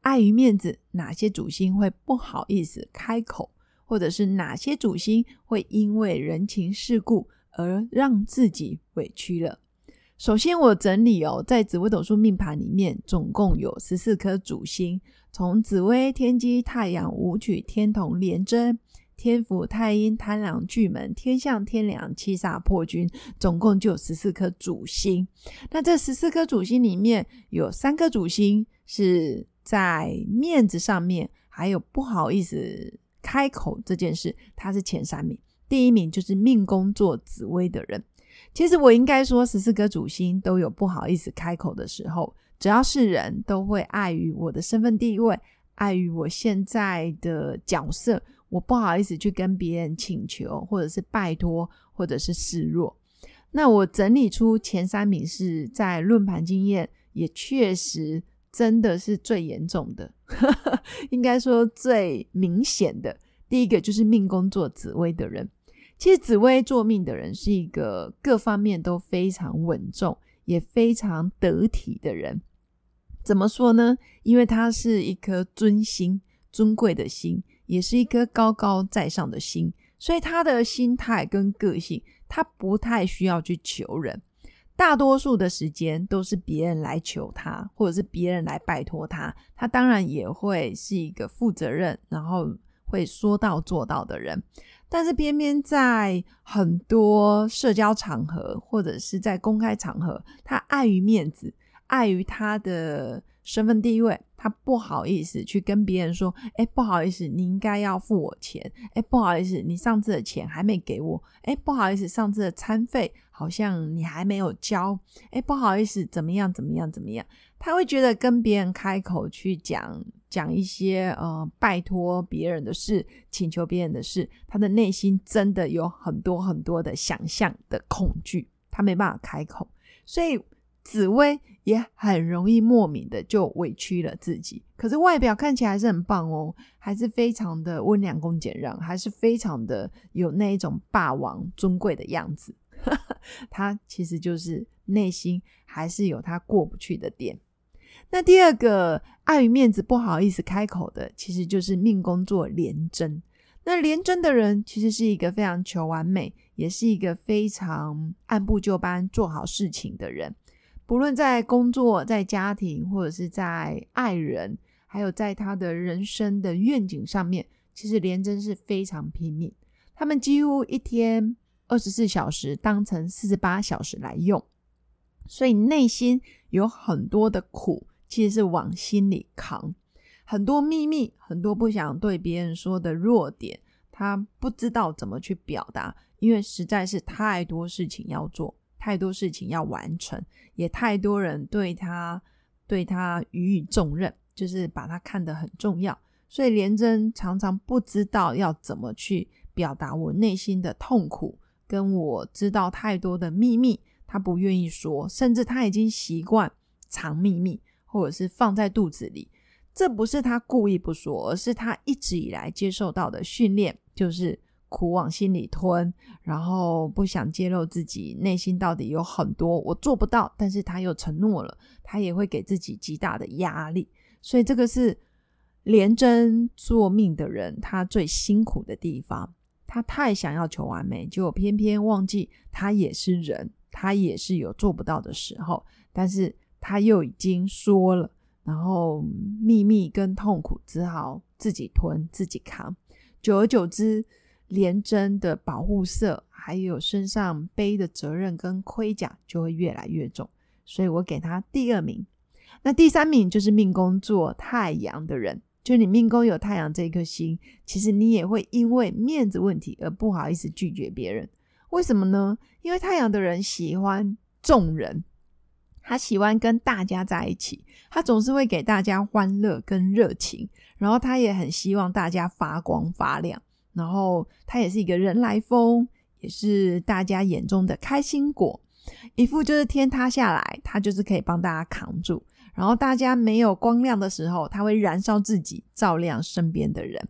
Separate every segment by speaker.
Speaker 1: 碍于面子，哪些主星会不好意思开口，或者是哪些主星会因为人情世故而让自己委屈了？首先，我整理哦，在紫微斗数命盘里面，总共有十四颗主星，从紫微、天机、太阳、武曲、天同、廉贞、天府、太阴、贪狼、巨门、天象、天梁、七煞、破军，总共就有十四颗主星。那这十四颗主星里面有三颗主星是。在面子上面，还有不好意思开口这件事，他是前三名。第一名就是命宫做紫薇的人。其实我应该说，十四颗主星都有不好意思开口的时候。只要是人都会碍于我的身份地位，碍于我现在的角色，我不好意思去跟别人请求，或者是拜托，或者是示弱。那我整理出前三名是在论盘经验，也确实。真的是最严重的，应该说最明显的。第一个就是命宫做紫薇的人，其实紫薇做命的人是一个各方面都非常稳重，也非常得体的人。怎么说呢？因为他是一颗尊心、尊贵的心，也是一颗高高在上的心，所以他的心态跟个性，他不太需要去求人。大多数的时间都是别人来求他，或者是别人来拜托他，他当然也会是一个负责任，然后会说到做到的人。但是偏偏在很多社交场合或者是在公开场合，他碍于面子，碍于他的身份地位。他不好意思去跟别人说：“哎，不好意思，你应该要付我钱。哎，不好意思，你上次的钱还没给我。哎，不好意思，上次的餐费好像你还没有交。哎，不好意思，怎么样？怎么样？怎么样？”他会觉得跟别人开口去讲讲一些呃拜托别人的事、请求别人的事，他的内心真的有很多很多的想象的恐惧，他没办法开口，所以。紫薇也很容易莫名的就委屈了自己，可是外表看起来是很棒哦，还是非常的温良恭俭让，还是非常的有那一种霸王尊贵的样子。他其实就是内心还是有他过不去的点。那第二个碍于面子不好意思开口的，其实就是命宫作廉贞。那廉贞的人其实是一个非常求完美，也是一个非常按部就班做好事情的人。不论在工作、在家庭，或者是在爱人，还有在他的人生的愿景上面，其实廉贞是非常拼命。他们几乎一天二十四小时当成四十八小时来用，所以内心有很多的苦，其实是往心里扛，很多秘密，很多不想对别人说的弱点，他不知道怎么去表达，因为实在是太多事情要做。太多事情要完成，也太多人对他对他予以重任，就是把他看得很重要。所以连真常常不知道要怎么去表达我内心的痛苦，跟我知道太多的秘密，他不愿意说，甚至他已经习惯藏秘密，或者是放在肚子里。这不是他故意不说，而是他一直以来接受到的训练，就是。苦往心里吞，然后不想揭露自己内心到底有很多我做不到，但是他又承诺了，他也会给自己极大的压力，所以这个是连贞做命的人他最辛苦的地方。他太想要求完美，结果偏偏忘记他也是人，他也是有做不到的时候，但是他又已经说了，然后秘密跟痛苦只好自己吞自己扛，久而久之。廉贞的保护色，还有身上背的责任跟盔甲就会越来越重，所以我给他第二名。那第三名就是命宫做太阳的人，就你命宫有太阳这颗星，其实你也会因为面子问题而不好意思拒绝别人。为什么呢？因为太阳的人喜欢众人，他喜欢跟大家在一起，他总是会给大家欢乐跟热情，然后他也很希望大家发光发亮，然后他也是一个人来疯，也是大家眼中的开心果，一副就是天塌下来，他就是可以帮大家扛住，然后大家没有光亮的时候，他会燃烧自己，照亮身边的人。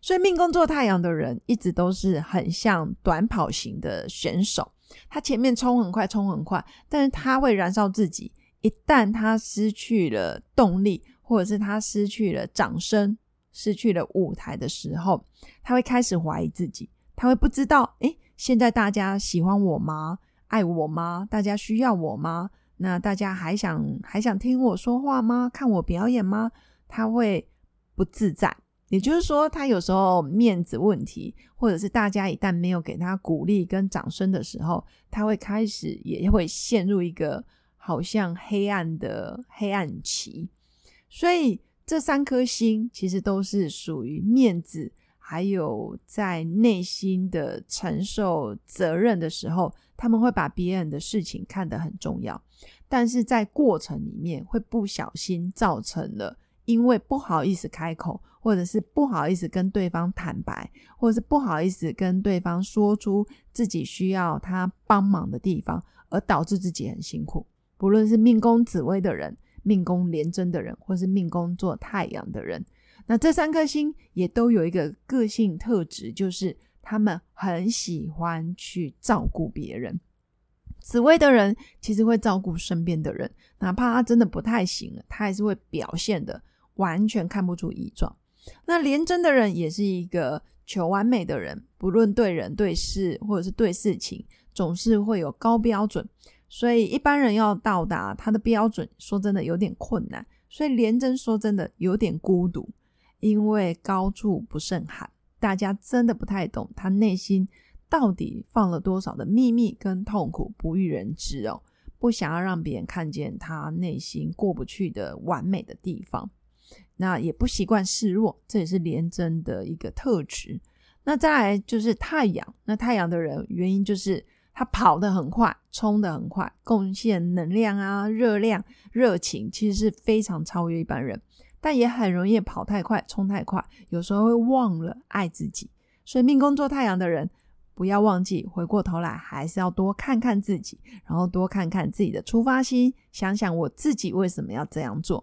Speaker 1: 所以命宫做太阳的人，一直都是很像短跑型的选手。他前面冲很快，冲很快，但是他会燃烧自己。一旦他失去了动力，或者是他失去了掌声、失去了舞台的时候，他会开始怀疑自己。他会不知道，诶，现在大家喜欢我吗？爱我吗？大家需要我吗？那大家还想还想听我说话吗？看我表演吗？他会不自在。也就是说，他有时候面子问题，或者是大家一旦没有给他鼓励跟掌声的时候，他会开始也会陷入一个好像黑暗的黑暗期。所以这三颗星其实都是属于面子，还有在内心的承受责任的时候，他们会把别人的事情看得很重要，但是在过程里面会不小心造成了。因为不好意思开口，或者是不好意思跟对方坦白，或者是不好意思跟对方说出自己需要他帮忙的地方，而导致自己很辛苦。不论是命宫紫薇的人、命宫廉贞的人，或是命宫做太阳的人，那这三颗星也都有一个个性特质，就是他们很喜欢去照顾别人。紫薇的人其实会照顾身边的人，哪怕他真的不太行了，他还是会表现的。完全看不出异状。那廉贞的人也是一个求完美的人，不论对人、对事或者是对事情，总是会有高标准。所以一般人要到达他的标准，说真的有点困难。所以廉贞说真的有点孤独，因为高处不胜寒，大家真的不太懂他内心到底放了多少的秘密跟痛苦，不欲人知哦。不想要让别人看见他内心过不去的完美的地方。那也不习惯示弱，这也是廉贞的一个特质。那再来就是太阳，那太阳的人原因就是他跑得很快，冲得很快，贡献能量啊、热量、热情，其实是非常超越一般人，但也很容易跑太快、冲太快，有时候会忘了爱自己。所以命宫做太阳的人，不要忘记回过头来，还是要多看看自己，然后多看看自己的出发心，想想我自己为什么要这样做。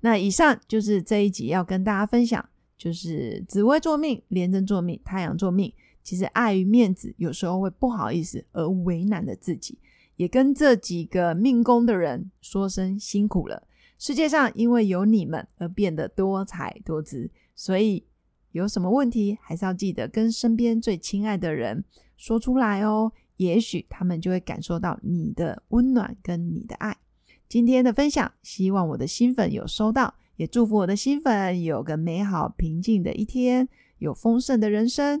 Speaker 1: 那以上就是这一集要跟大家分享，就是紫薇作命、廉贞作命、太阳作命，其实碍于面子，有时候会不好意思而为难了自己，也跟这几个命宫的人说声辛苦了。世界上因为有你们而变得多彩多姿，所以有什么问题还是要记得跟身边最亲爱的人说出来哦，也许他们就会感受到你的温暖跟你的爱。今天的分享，希望我的新粉有收到，也祝福我的新粉有个美好平静的一天，有丰盛的人生。